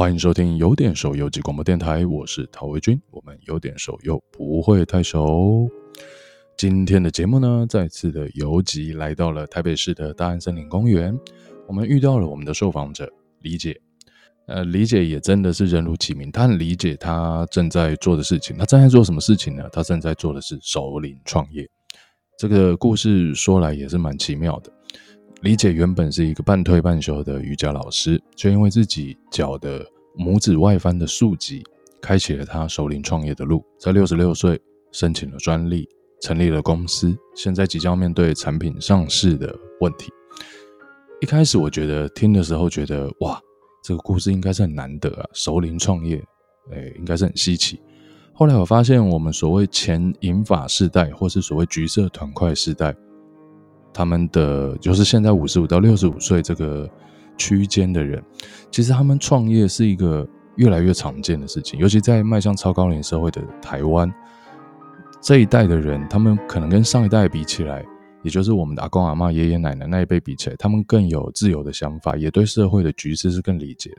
欢迎收听有点熟游记广播电台，我是陶维军。我们有点熟又不会太熟。今天的节目呢，再次的游击来到了台北市的大安森林公园。我们遇到了我们的受访者李姐。呃，李姐也真的是人如其名，她很理解她正在做的事情。她正在做什么事情呢？她正在做的是首领创业。这个故事说来也是蛮奇妙的。李姐原本是一个半退半休的瑜伽老师，却因为自己脚的拇指外翻的竖脊，开启了她熟龄创业的路。在六十六岁申请了专利，成立了公司，现在即将面对产品上市的问题。一开始我觉得听的时候觉得哇，这个故事应该是很难得啊，熟龄创业，诶，应该是很稀奇。后来我发现，我们所谓前银发世代，或是所谓橘色团块世代。他们的就是现在五十五到六十五岁这个区间的人，其实他们创业是一个越来越常见的事情，尤其在迈向超高龄社会的台湾这一代的人，他们可能跟上一代比起来，也就是我们的阿公阿嬷、爷爷奶奶那一辈比起来，他们更有自由的想法，也对社会的局势是更理解。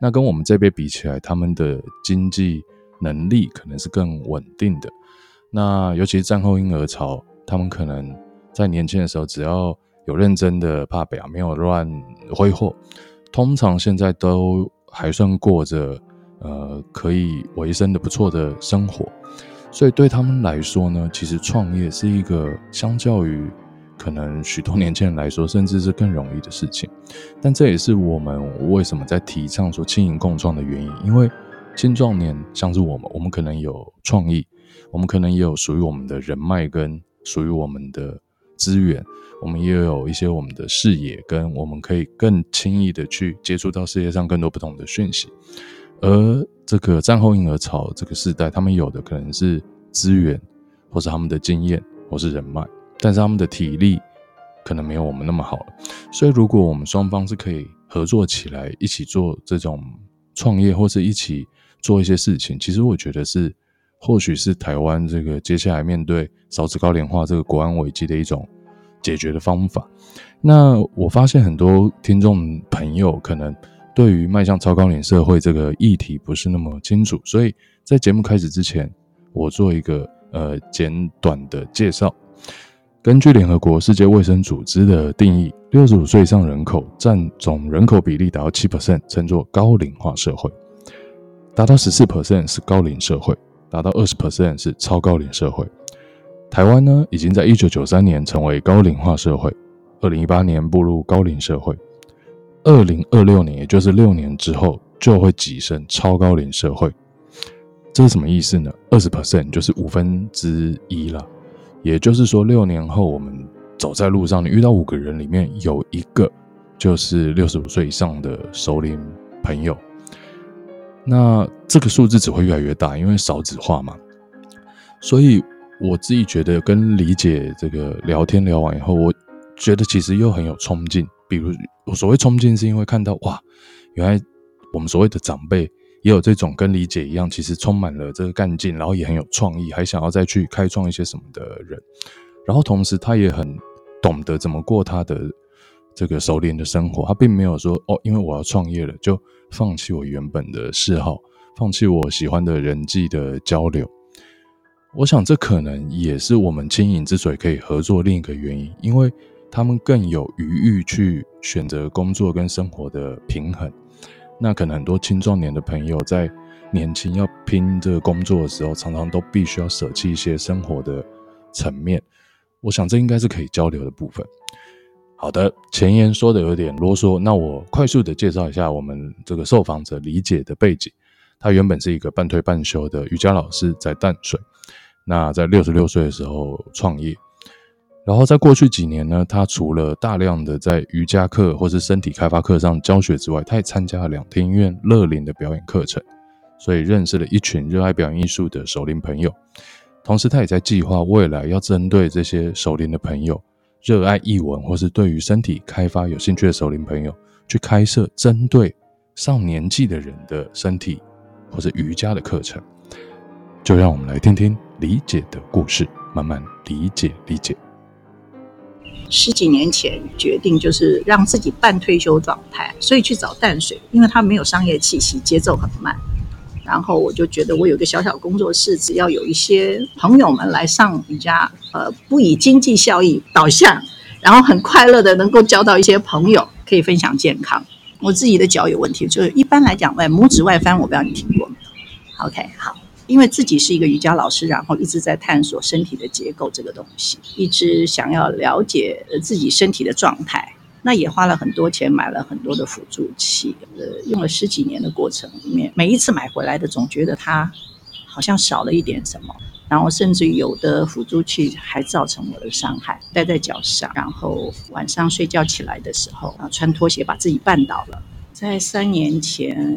那跟我们这辈比起来，他们的经济能力可能是更稳定的。那尤其是战后婴儿潮，他们可能。在年轻的时候，只要有认真的怕表，没有乱挥霍，通常现在都还算过着呃可以维生的不错的生活。所以对他们来说呢，其实创业是一个相较于可能许多年轻人来说，甚至是更容易的事情。但这也是我们为什么在提倡说青银共创的原因，因为青壮年像是我们，我们可能有创意，我们可能也有属于我们的人脉跟属于我们的。资源，我们也有一些我们的视野，跟我们可以更轻易的去接触到世界上更多不同的讯息。而这个战后婴儿潮这个时代，他们有的可能是资源，或是他们的经验，或是人脉，但是他们的体力可能没有我们那么好了。所以，如果我们双方是可以合作起来，一起做这种创业，或是一起做一些事情，其实我觉得是。或许是台湾这个接下来面对少子高龄化这个国安危机的一种解决的方法。那我发现很多听众朋友可能对于迈向超高龄社会这个议题不是那么清楚，所以在节目开始之前，我做一个呃简短的介绍。根据联合国世界卫生组织的定义，六十五岁以上人口占总人口比例达到七 percent，称作高龄化社会；达到十四 percent 是高龄社会。达到二十 percent 是超高龄社会。台湾呢，已经在一九九三年成为高龄化社会，二零一八年步入高龄社会，二零二六年，也就是六年之后，就会跻身超高龄社会。这是什么意思呢？二十 percent 就是五分之一了，也就是说，六年后我们走在路上，你遇到五个人里面有一个就是六十五岁以上的熟龄朋友。那这个数字只会越来越大，因为少子化嘛。所以我自己觉得跟李姐这个聊天聊完以后，我觉得其实又很有冲劲。比如我所谓冲劲，是因为看到哇，原来我们所谓的长辈也有这种跟李姐一样，其实充满了这个干劲，然后也很有创意，还想要再去开创一些什么的人。然后同时他也很懂得怎么过他的这个熟练的生活，他并没有说哦，因为我要创业了就。放弃我原本的嗜好，放弃我喜欢的人际的交流，我想这可能也是我们轻盈之所以可以合作另一个原因，因为他们更有余裕去选择工作跟生活的平衡。那可能很多青壮年的朋友在年轻要拼这个工作的时候，常常都必须要舍弃一些生活的层面。我想这应该是可以交流的部分。好的，前言说的有点啰嗦，那我快速的介绍一下我们这个受访者理解的背景。他原本是一个半退半休的瑜伽老师，在淡水。那在六十六岁的时候创业，然后在过去几年呢，他除了大量的在瑜伽课或是身体开发课上教学之外，他也参加了两天院乐林的表演课程，所以认识了一群热爱表演艺术的熟龄朋友。同时，他也在计划未来要针对这些熟龄的朋友。热爱译文或是对于身体开发有兴趣的熟龄朋友，去开设针对上年纪的人的身体或者瑜伽的课程，就让我们来听听李姐的故事，慢慢理解理解。十几年前决定就是让自己半退休状态，所以去找淡水，因为它没有商业气息，节奏很慢。然后我就觉得我有个小小工作室，只要有一些朋友们来上瑜伽，呃，不以经济效益导向，然后很快乐的能够交到一些朋友，可以分享健康。我自己的脚有问题，就是一般来讲，外拇指外翻，我不知道你听过没有？OK，好，因为自己是一个瑜伽老师，然后一直在探索身体的结构这个东西，一直想要了解自己身体的状态。那也花了很多钱买了很多的辅助器，呃，用了十几年的过程里面，每一次买回来的总觉得它好像少了一点什么，然后甚至有的辅助器还造成我的伤害，戴在脚上，然后晚上睡觉起来的时候啊，穿拖鞋把自己绊倒了。在三年前，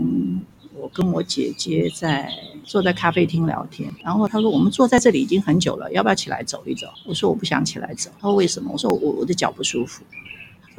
我跟我姐姐在坐在咖啡厅聊天，然后她说：“我们坐在这里已经很久了，要不要起来走一走？”我说：“我不想起来走。”她说：“为什么？”我说：“我我的脚不舒服。”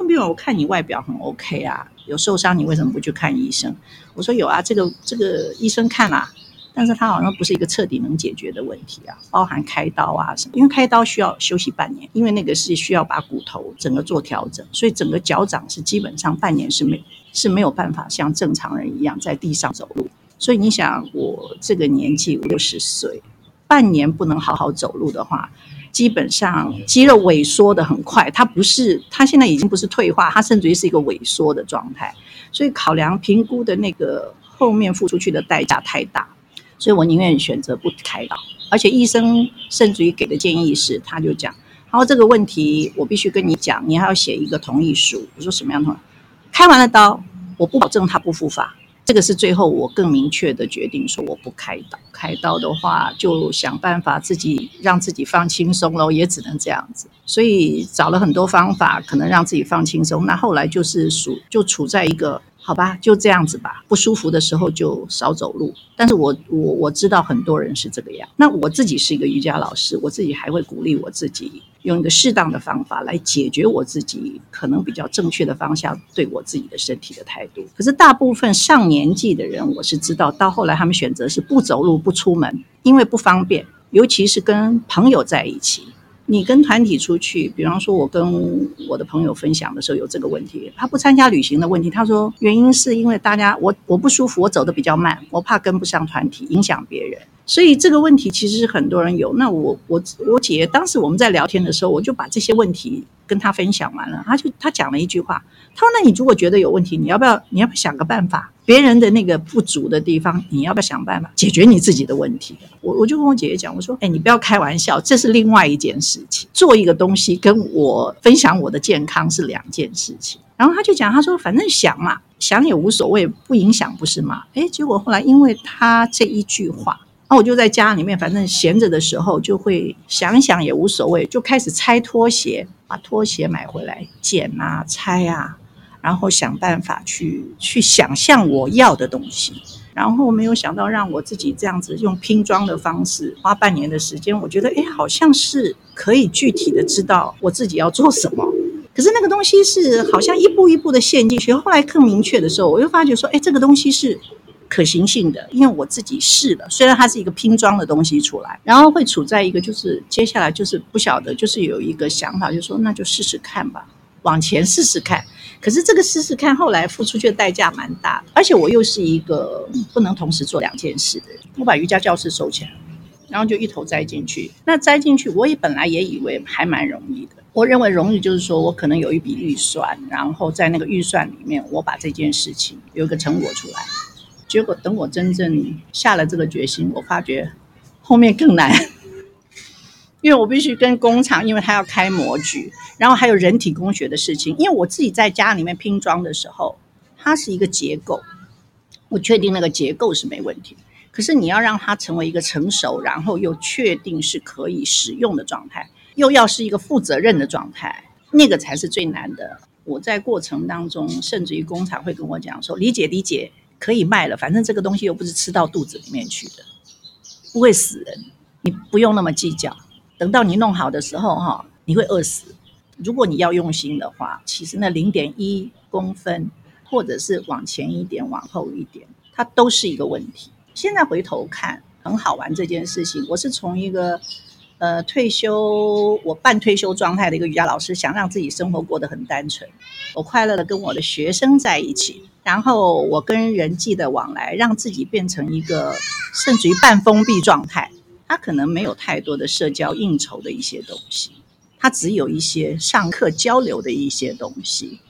没有，我看你外表很 OK 啊，有受伤你为什么不去看医生？我说有啊，这个这个医生看啊，但是他好像不是一个彻底能解决的问题啊，包含开刀啊什么，因为开刀需要休息半年，因为那个是需要把骨头整个做调整，所以整个脚掌是基本上半年是没是没有办法像正常人一样在地上走路。所以你想，我这个年纪五六十岁，半年不能好好走路的话。基本上肌肉萎缩的很快，它不是，它现在已经不是退化，它甚至于是一个萎缩的状态。所以考量评估的那个后面付出去的代价太大，所以我宁愿选择不开刀。而且医生甚至于给的建议是，他就讲，然后这个问题我必须跟你讲，你还要写一个同意书。我说什么样的？开完了刀，我不保证他不复发。这个是最后我更明确的决定，说我不开刀。开刀的话，就想办法自己让自己放轻松喽，也只能这样子。所以找了很多方法，可能让自己放轻松。那后来就是属就处在一个。好吧，就这样子吧。不舒服的时候就少走路。但是我我我知道很多人是这个样。那我自己是一个瑜伽老师，我自己还会鼓励我自己用一个适当的方法来解决我自己可能比较正确的方向对我自己的身体的态度。可是大部分上年纪的人，我是知道到后来他们选择是不走路不出门，因为不方便，尤其是跟朋友在一起。你跟团体出去，比方说，我跟我的朋友分享的时候有这个问题，他不参加旅行的问题。他说原因是因为大家我我不舒服，我走得比较慢，我怕跟不上团体，影响别人。所以这个问题其实是很多人有。那我我我姐当时我们在聊天的时候，我就把这些问题跟她分享完了。她就她讲了一句话，她说：“那你如果觉得有问题，你要不要你要不要想个办法？别人的那个不足的地方，你要不要想办法 解决你自己的问题？”我我就跟我姐姐讲，我说：“哎，你不要开玩笑，这是另外一件事情。做一个东西跟我分享我的健康是两件事情。”然后她就讲，她说：“反正想嘛，想也无所谓，不影响，不是吗？”哎，结果后来因为她这一句话。那我就在家里面，反正闲着的时候就会想想也无所谓，就开始拆拖鞋，把拖鞋买回来剪啊、拆啊，然后想办法去去想象我要的东西。然后没有想到让我自己这样子用拼装的方式，花半年的时间，我觉得哎，好像是可以具体的知道我自己要做什么。可是那个东西是好像一步一步的陷进去，后来更明确的时候，我又发觉说，哎，这个东西是。可行性的，因为我自己试了，虽然它是一个拼装的东西出来，然后会处在一个就是接下来就是不晓得，就是有一个想法，就说那就试试看吧，往前试试看。可是这个试试看，后来付出去的代价蛮大的，而且我又是一个不能同时做两件事的人。我把瑜伽教室收起来，然后就一头栽进去。那栽进去，我也本来也以为还蛮容易的。我认为容易就是说我可能有一笔预算，然后在那个预算里面，我把这件事情有一个成果出来。结果等我真正下了这个决心，我发觉后面更难，因为我必须跟工厂，因为他要开模具，然后还有人体工学的事情。因为我自己在家里面拼装的时候，它是一个结构，我确定那个结构是没问题。可是你要让它成为一个成熟，然后又确定是可以使用的状态，又要是一个负责任的状态，那个才是最难的。我在过程当中，甚至于工厂会跟我讲说：“理解，理解。”可以卖了，反正这个东西又不是吃到肚子里面去的，不会死人，你不用那么计较。等到你弄好的时候，哈，你会饿死。如果你要用心的话，其实那零点一公分，或者是往前一点、往后一点，它都是一个问题。现在回头看，很好玩这件事情。我是从一个呃，退休我半退休状态的一个瑜伽老师，想让自己生活过得很单纯，我快乐的跟我的学生在一起，然后我跟人际的往来，让自己变成一个甚至于半封闭状态。他可能没有太多的社交应酬的一些东西，他只有一些上课交流的一些东西。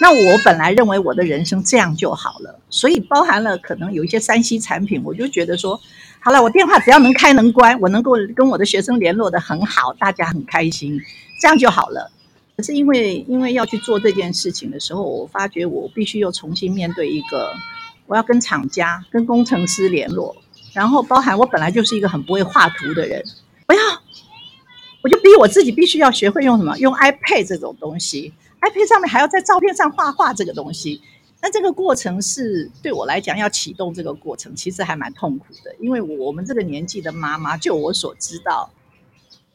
那我本来认为我的人生这样就好了，所以包含了可能有一些三 C 产品，我就觉得说。好了，我电话只要能开能关，我能够跟我的学生联络的很好，大家很开心，这样就好了。可是因为因为要去做这件事情的时候，我发觉我必须又重新面对一个，我要跟厂家、跟工程师联络，然后包含我本来就是一个很不会画图的人，我要，我就逼我自己必须要学会用什么，用 iPad 这种东西，iPad 上面还要在照片上画画这个东西。那这个过程是对我来讲，要启动这个过程，其实还蛮痛苦的。因为我们这个年纪的妈妈，就我所知道，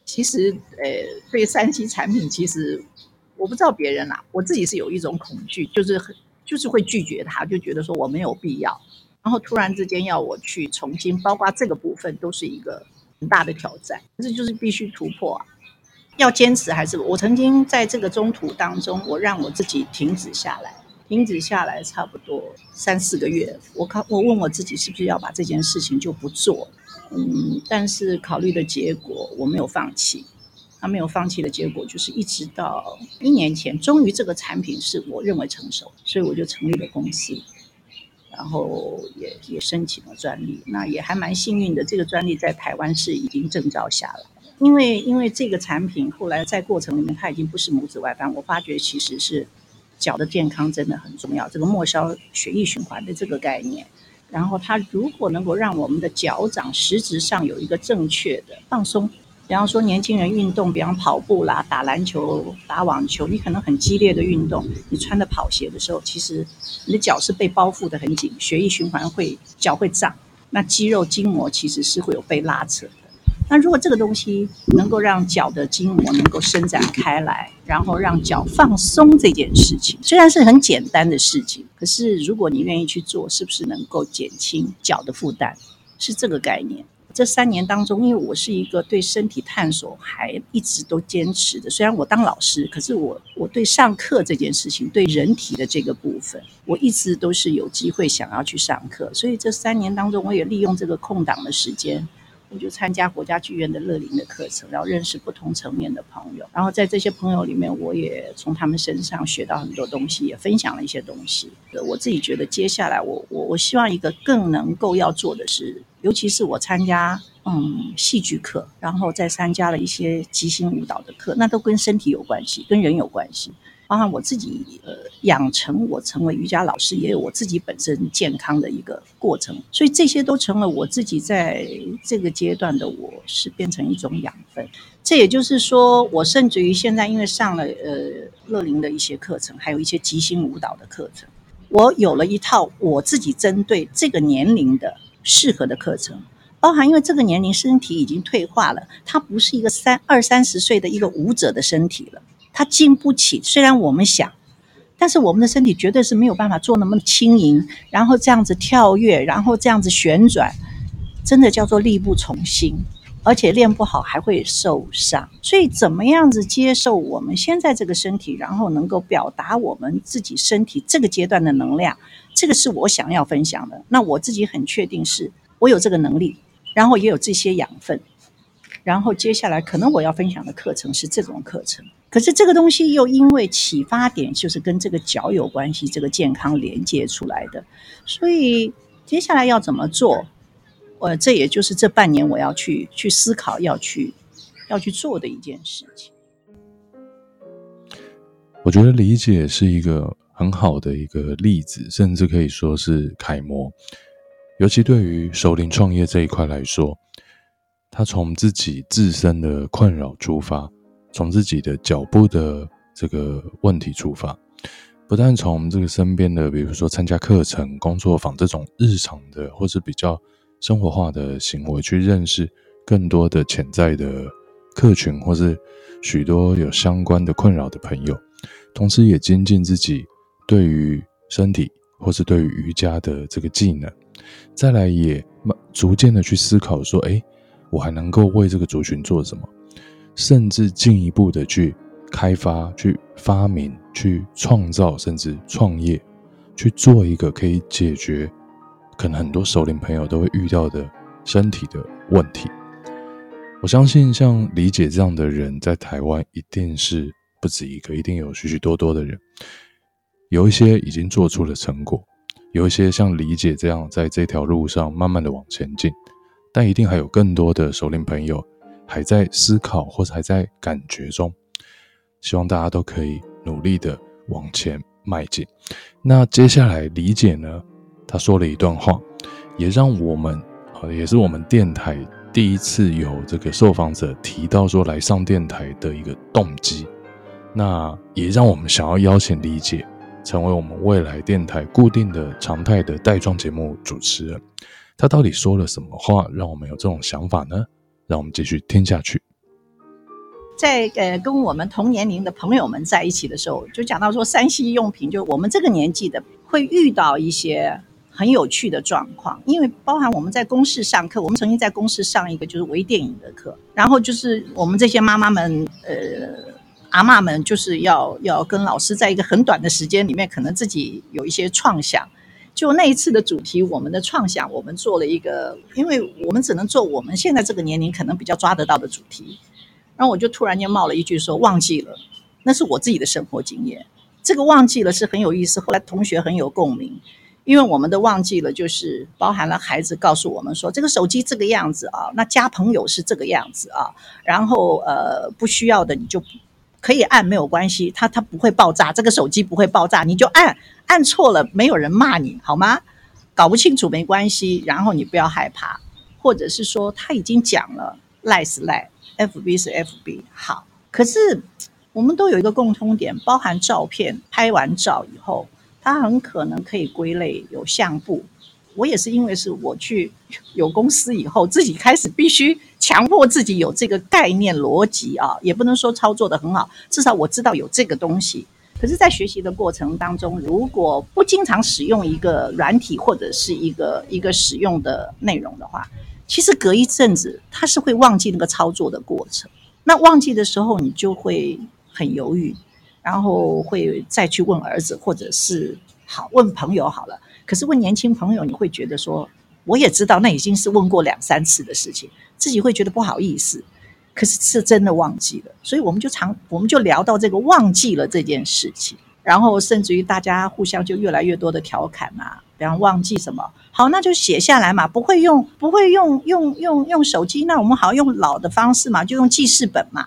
其实呃，对三 C 产品，其实我不知道别人啦，我自己是有一种恐惧，就是很就是会拒绝他，就觉得说我没有必要。然后突然之间要我去重新，包括这个部分，都是一个很大的挑战。这就是必须突破啊，要坚持还是我曾经在这个中途当中，我让我自己停止下来。停止下来差不多三四个月，我考我问我自己是不是要把这件事情就不做，嗯，但是考虑的结果我没有放弃，他没有放弃的结果就是一直到一年前，终于这个产品是我认为成熟，所以我就成立了公司，然后也也申请了专利，那也还蛮幸运的，这个专利在台湾是已经证照下来，因为因为这个产品后来在过程里面它已经不是拇指外翻，我发觉其实是。脚的健康真的很重要，这个末梢血液循环的这个概念，然后它如果能够让我们的脚掌实质上有一个正确的放松，比方说年轻人运动，比方跑步啦、打篮球、打网球，你可能很激烈的运动，你穿的跑鞋的时候，其实你的脚是被包覆得很紧，血液循环会脚会胀，那肌肉筋膜其实是会有被拉扯的。那如果这个东西能够让脚的筋膜能够伸展开来，然后让脚放松这件事情，虽然是很简单的事情，可是如果你愿意去做，是不是能够减轻脚的负担？是这个概念。这三年当中，因为我是一个对身体探索还一直都坚持的，虽然我当老师，可是我我对上课这件事情，对人体的这个部分，我一直都是有机会想要去上课，所以这三年当中，我也利用这个空档的时间。我就参加国家剧院的乐龄的课程，然后认识不同层面的朋友，然后在这些朋友里面，我也从他们身上学到很多东西，也分享了一些东西。我自己觉得，接下来我我我希望一个更能够要做的是，尤其是我参加嗯戏剧课，然后再参加了一些即兴舞蹈的课，那都跟身体有关系，跟人有关系。包含我自己，呃，养成我成为瑜伽老师，也有我自己本身健康的一个过程，所以这些都成了我自己在这个阶段的我，是变成一种养分。这也就是说，我甚至于现在因为上了呃乐龄的一些课程，还有一些即兴舞蹈的课程，我有了一套我自己针对这个年龄的适合的课程，包含因为这个年龄身体已经退化了，它不是一个三二三十岁的一个舞者的身体了。他经不起，虽然我们想，但是我们的身体绝对是没有办法做那么轻盈，然后这样子跳跃，然后这样子旋转，真的叫做力不从心，而且练不好还会受伤。所以，怎么样子接受我们现在这个身体，然后能够表达我们自己身体这个阶段的能量，这个是我想要分享的。那我自己很确定是我有这个能力，然后也有这些养分，然后接下来可能我要分享的课程是这种课程。可是这个东西又因为启发点就是跟这个脚有关系，这个健康连接出来的，所以接下来要怎么做？呃，这也就是这半年我要去去思考、要去要去做的一件事情。我觉得理解是一个很好的一个例子，甚至可以说是楷模。尤其对于首领创业这一块来说，他从自己自身的困扰出发。从自己的脚步的这个问题出发，不但从这个身边的，比如说参加课程、工作坊这种日常的或是比较生活化的行为，去认识更多的潜在的客群，或是许多有相关的困扰的朋友，同时也精进自己对于身体或是对于瑜伽的这个技能，再来也逐渐的去思考说，哎，我还能够为这个族群做什么？甚至进一步的去开发、去发明、去创造，甚至创业，去做一个可以解决可能很多首领朋友都会遇到的身体的问题。我相信，像理解这样的人，在台湾一定是不止一个，一定有许许多多的人。有一些已经做出了成果，有一些像理解这样，在这条路上慢慢的往前进。但一定还有更多的首领朋友还在思考，或者还在感觉中。希望大家都可以努力的往前迈进。那接下来理解呢，他说了一段话，也让我们啊，也是我们电台第一次有这个受访者提到说来上电台的一个动机。那也让我们想要邀请理解成为我们未来电台固定的常态的带状节目主持人。他到底说了什么话，让我们有这种想法呢？让我们继续听下去。在呃跟我们同年龄的朋友们在一起的时候，就讲到说三 C 用品，就我们这个年纪的会遇到一些很有趣的状况，因为包含我们在公司上课，我们曾经在公司上一个就是微电影的课，然后就是我们这些妈妈们，呃阿嬷们，就是要要跟老师在一个很短的时间里面，可能自己有一些创想。就那一次的主题，我们的创想，我们做了一个，因为我们只能做我们现在这个年龄可能比较抓得到的主题。然后我就突然间冒了一句说：“忘记了，那是我自己的生活经验。”这个忘记了是很有意思。后来同学很有共鸣，因为我们的忘记了就是包含了孩子告诉我们说：“这个手机这个样子啊，那加朋友是这个样子啊。”然后呃，不需要的你就可以按没有关系，它它不会爆炸，这个手机不会爆炸，你就按。按错了，没有人骂你，好吗？搞不清楚没关系，然后你不要害怕，或者是说他已经讲了，赖是赖，FB 是 FB，好。可是我们都有一个共通点，包含照片，拍完照以后，它很可能可以归类有相簿。我也是因为是我去有公司以后，自己开始必须强迫自己有这个概念逻辑啊，也不能说操作的很好，至少我知道有这个东西。可是，在学习的过程当中，如果不经常使用一个软体或者是一个一个使用的内容的话，其实隔一阵子，他是会忘记那个操作的过程。那忘记的时候，你就会很犹豫，然后会再去问儿子，或者是好问朋友好了。可是问年轻朋友，你会觉得说，我也知道那已经是问过两三次的事情，自己会觉得不好意思。可是是真的忘记了，所以我们就常我们就聊到这个忘记了这件事情，然后甚至于大家互相就越来越多的调侃嘛，比方忘记什么，好，那就写下来嘛，不会用不会用用用用手机，那我们好用老的方式嘛，就用记事本嘛，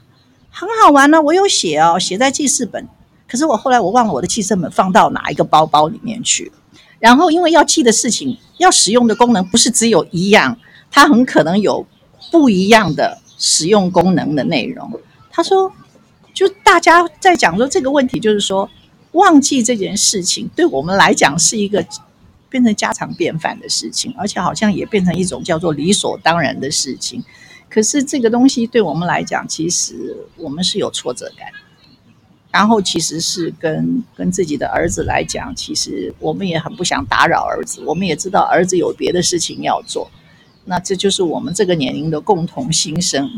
很好玩呢、我有写哦，写在记事本，可是我后来我忘了我的记事本放到哪一个包包里面去了，然后因为要记的事情，要使用的功能不是只有一样，它很可能有不一样的。使用功能的内容，他说，就大家在讲说这个问题，就是说忘记这件事情，对我们来讲是一个变成家常便饭的事情，而且好像也变成一种叫做理所当然的事情。可是这个东西对我们来讲，其实我们是有挫折感，然后其实是跟跟自己的儿子来讲，其实我们也很不想打扰儿子，我们也知道儿子有别的事情要做。那这就是我们这个年龄的共同心声。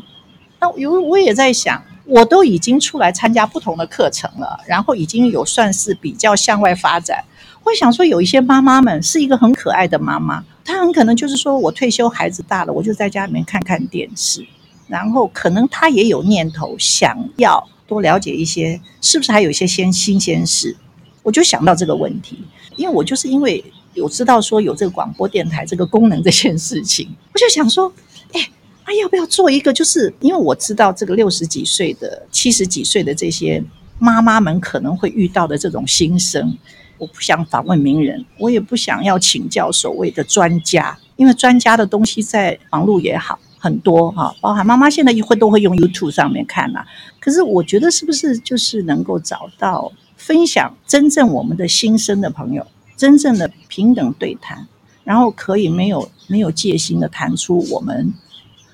那有我也在想，我都已经出来参加不同的课程了，然后已经有算是比较向外发展。我想说，有一些妈妈们是一个很可爱的妈妈，她很可能就是说我退休，孩子大了，我就在家里面看看电视，然后可能他也有念头想要多了解一些，是不是还有一些新新鲜事？我就想到这个问题，因为我就是因为。有知道说有这个广播电台这个功能这件事情，我就想说，哎，啊要不要做一个？就是因为我知道这个六十几岁的、七十几岁的这些妈妈们可能会遇到的这种心声。我不想访问名人，我也不想要请教所谓的专家，因为专家的东西在网络也好很多哈，包含妈妈现在一会都会用 YouTube 上面看呐。可是我觉得是不是就是能够找到分享真正我们的心声的朋友？真正的平等对谈，然后可以没有没有戒心的谈出我们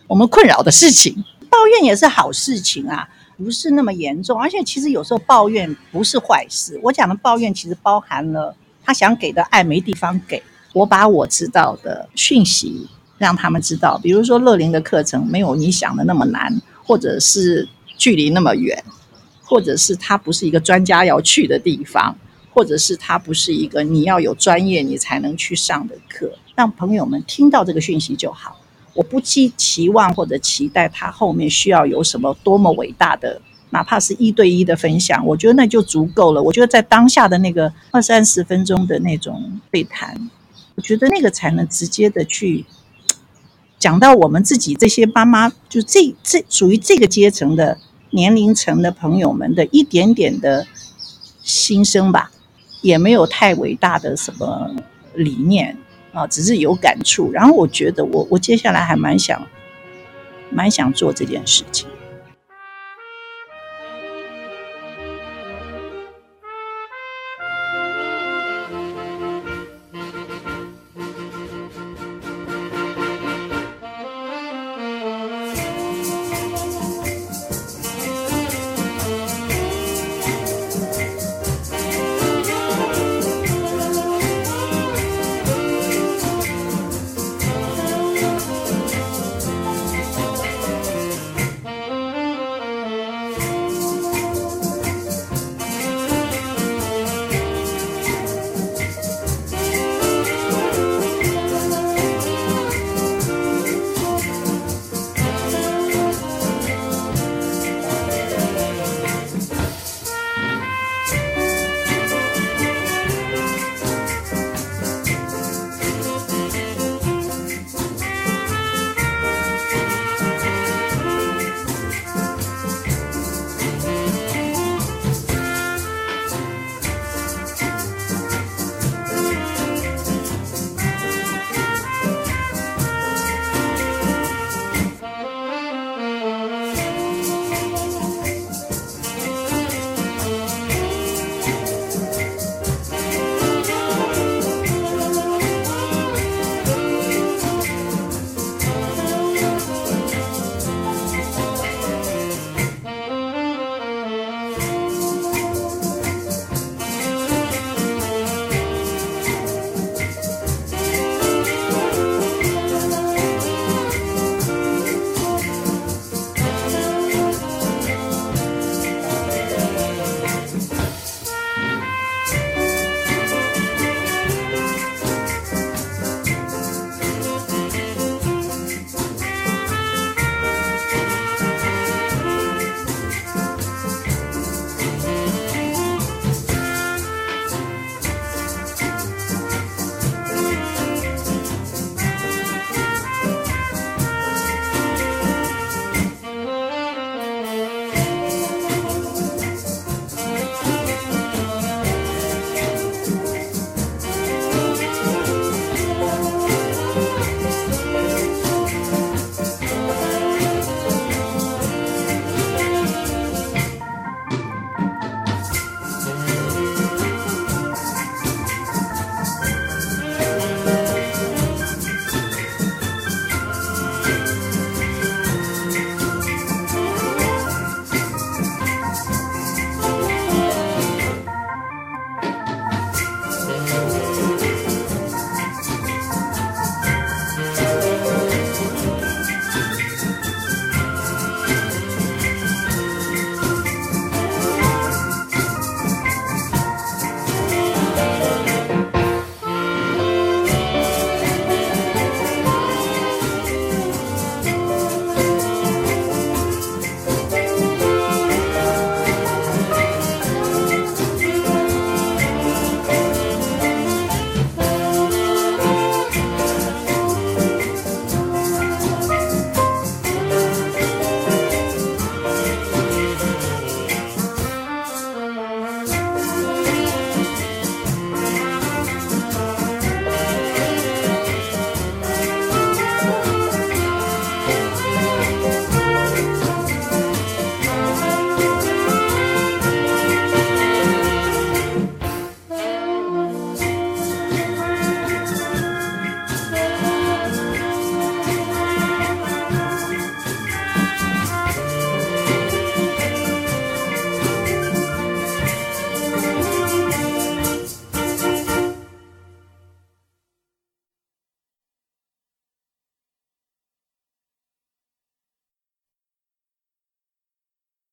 我们困扰的事情。抱怨也是好事情啊，不是那么严重。而且其实有时候抱怨不是坏事。我讲的抱怨其实包含了他想给的爱没地方给。我把我知道的讯息让他们知道，比如说乐龄的课程没有你想的那么难，或者是距离那么远，或者是它不是一个专家要去的地方，或者是它不是一个你要有专业你才能去上的课。让朋友们听到这个讯息就好。我不期期望或者期待他后面需要有什么多么伟大的，哪怕是一对一的分享，我觉得那就足够了。我觉得在当下的那个二三十分钟的那种对谈，我觉得那个才能直接的去讲到我们自己这些妈妈，就这这属于这个阶层的年龄层的朋友们的一点点的心声吧，也没有太伟大的什么理念。啊，只是有感触，然后我觉得我我接下来还蛮想，蛮想做这件事情。